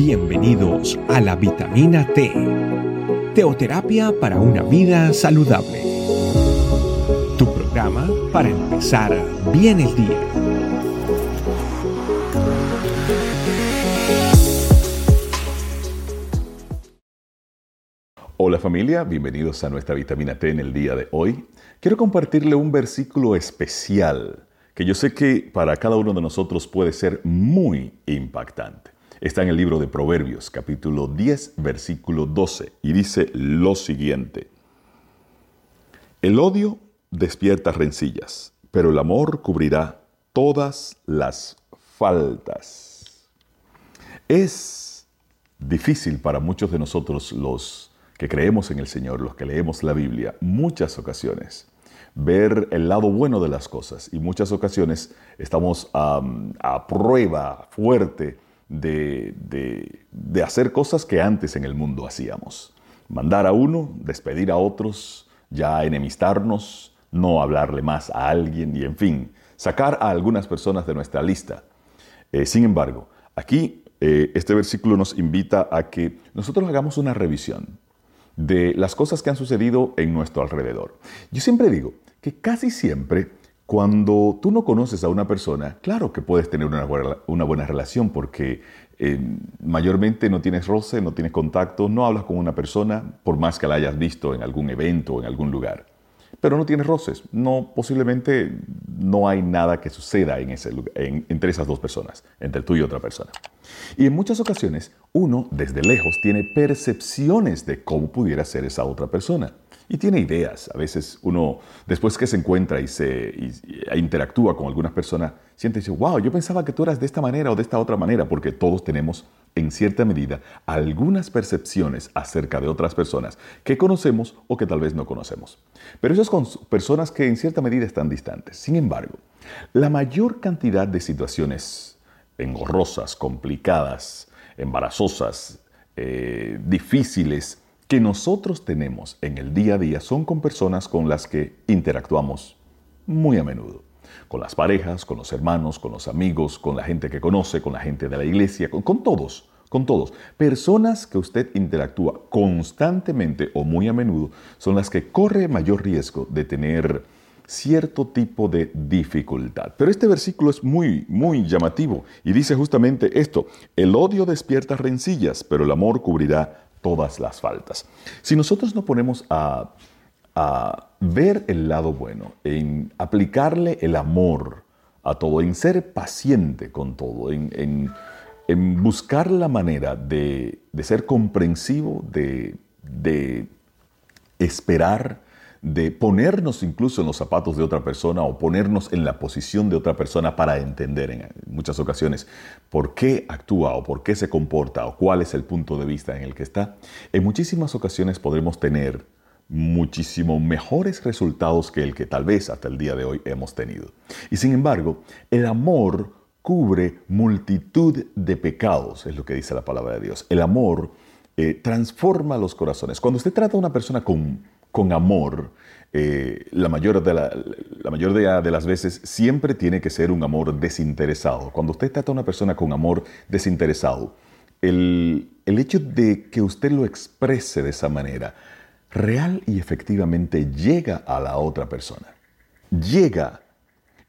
Bienvenidos a la vitamina T, teoterapia para una vida saludable. Tu programa para empezar bien el día. Hola familia, bienvenidos a nuestra vitamina T en el día de hoy. Quiero compartirle un versículo especial que yo sé que para cada uno de nosotros puede ser muy impactante. Está en el libro de Proverbios, capítulo 10, versículo 12, y dice lo siguiente. El odio despierta rencillas, pero el amor cubrirá todas las faltas. Es difícil para muchos de nosotros los que creemos en el Señor, los que leemos la Biblia, muchas ocasiones, ver el lado bueno de las cosas y muchas ocasiones estamos a prueba fuerte de, hacer cosas que antes en el mundo hacíamos. Mandar a uno, despedir a otros, ya enemistarnos, no hablarle más a alguien y en fin, sacar a algunas personas de nuestra lista. Eh, sin embargo, aquí eh, este versículo nos invita a que nosotros hagamos una revisión de las cosas que han sucedido en nuestro alrededor. Yo siempre digo que casi siempre cuando tú no conoces a una persona, claro que puedes tener una buena, relación porque eh, mayormente no tienes roce, no tienes contacto, no hablas con una persona por más que la hayas visto en algún evento o en algún lugar. Pero no tienes roces, no, posiblemente no hay nada que suceda en ese entre esas dos personas, entre tú y otra persona. Y en muchas ocasiones uno desde lejos tiene percepciones de cómo pudiera ser esa otra persona y tiene ideas. A veces uno, después que se encuentra y se interactúa con algunas personas, siente y dice, wow, yo pensaba que tú eras de esta manera o de esta otra manera, porque todos tenemos en cierta medida algunas percepciones acerca de otras personas que conocemos o que tal vez no conocemos. Pero esas son personas que en cierta medida están distantes. Sin embargo, la mayor cantidad de situaciones engorrosas, complicadas, embarazosas, eh, difíciles, que nosotros tenemos en el día a día son con personas con las que interactuamos muy a menudo. Con las parejas, con los hermanos, con los amigos, con la gente que conoce, con la gente de la iglesia, con, todos, con todos. Personas que usted interactúa constantemente o muy a menudo son las que corre mayor riesgo de tener cierto tipo de dificultad. Pero este versículo es muy, muy llamativo y dice justamente esto, el odio despierta rencillas, pero el amor cubrirá todas las faltas. Si nosotros no ponemos a, ver el lado bueno, en aplicarle el amor a todo, en ser paciente con todo, en, buscar la manera de, ser comprensivo, de, de esperar, de ponernos incluso en los zapatos de otra persona o ponernos en la posición de otra persona para entender en muchas ocasiones por qué actúa o por qué se comporta o cuál es el punto de vista en el que está, en muchísimas ocasiones podremos tener muchísimo mejores resultados que el que tal vez hasta el día de hoy hemos tenido. Y sin embargo, el amor cubre multitud de pecados, es lo que dice la palabra de Dios. El amor eh, transforma los corazones. Cuando usted trata a una persona con con amor, eh, la, mayor de mayoría de las veces siempre tiene que ser un amor desinteresado. Cuando usted trata a una persona con amor desinteresado, el, el hecho de que usted lo exprese de esa manera, real y efectivamente llega a la otra persona. Llega.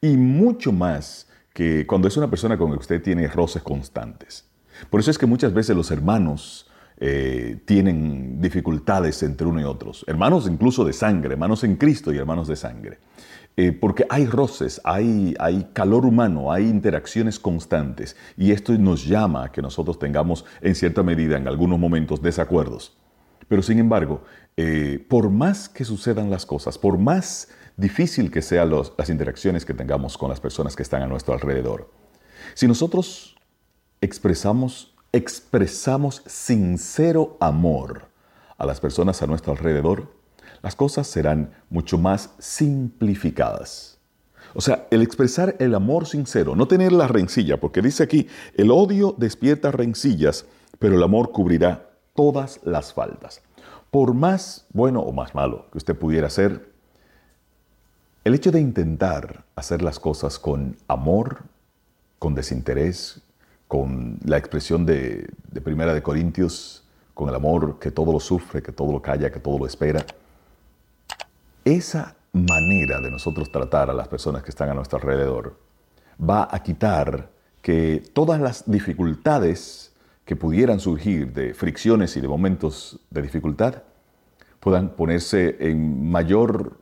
Y mucho más que cuando es una persona con la que usted tiene roces constantes. Por eso es que muchas veces los hermanos eh, tienen dificultades entre uno y otros, hermanos incluso de sangre, hermanos en Cristo y hermanos de sangre. Eh, porque hay roces, hay, hay calor humano, hay interacciones constantes y esto nos llama a que nosotros tengamos en cierta medida, en algunos momentos, desacuerdos. Pero sin embargo, eh, por más que sucedan las cosas, por más difícil que sean las interacciones que tengamos con las personas que están a nuestro alrededor, si nosotros expresamos expresamos sincero amor a las personas a nuestro alrededor, las cosas serán mucho más simplificadas. O sea, el expresar el amor sincero, no tener la rencilla, porque dice aquí, el odio despierta rencillas, pero el amor cubrirá todas las faltas. Por más bueno o más malo que usted pudiera hacer, el hecho de intentar hacer las cosas con amor, con desinterés, con la expresión de, Primera de Corintios, con el amor que todo lo sufre, que todo lo calla, que todo lo espera. Esa manera de nosotros tratar a las personas que están a nuestro alrededor va a quitar que todas las dificultades que pudieran surgir de fricciones y de momentos de dificultad puedan ponerse en mayor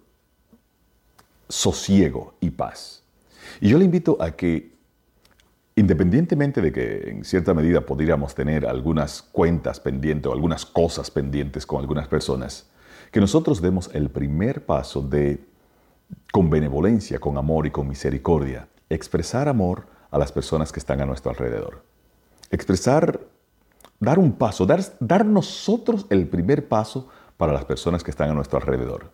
sosiego y paz. Y yo le invito a que, independientemente de que en cierta medida podríamos tener algunas cuentas pendientes o algunas cosas pendientes con algunas personas, que nosotros demos el primer paso de, con benevolencia, con amor y con misericordia, expresar amor a las personas que están a nuestro alrededor. Expresar, dar un paso, dar, dar nosotros el primer paso para las personas que están a nuestro alrededor.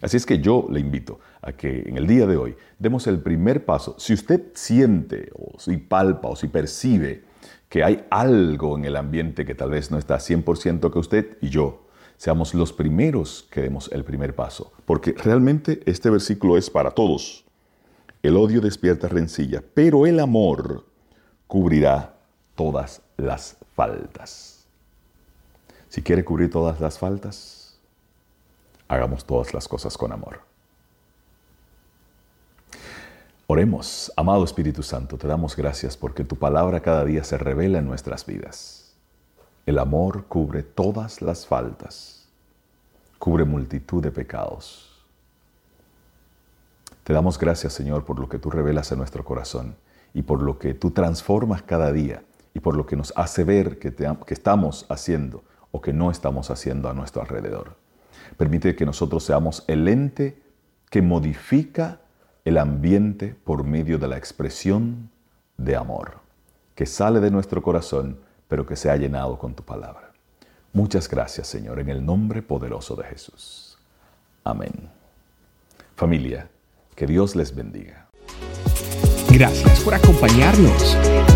Así es que yo le invito a que en el día de hoy demos el primer paso. Si usted siente o si palpa o si percibe que hay algo en el ambiente que tal vez no está 100% que usted y yo seamos los primeros que demos el primer paso. Porque realmente este versículo es para todos. El odio despierta rencilla, pero el amor cubrirá todas las faltas. Si quiere cubrir todas las faltas, hagamos todas las cosas con amor. Oremos, amado Espíritu Santo, te damos gracias porque tu palabra cada día se revela en nuestras vidas. El amor cubre todas las faltas, cubre multitud de pecados te damos gracias, Señor, por lo que tú revelas en nuestro corazón y por lo que tú transformas cada día y por lo que nos hace ver que, que estamos haciendo o que no estamos haciendo a nuestro alrededor. Permite que nosotros seamos el ente que modifica el ambiente por medio de la expresión de amor, que sale de nuestro corazón, pero que se ha llenado con tu palabra. Muchas gracias, Señor, en el nombre poderoso de Jesús. Amén. Familia, que Dios les bendiga. Gracias por acompañarnos.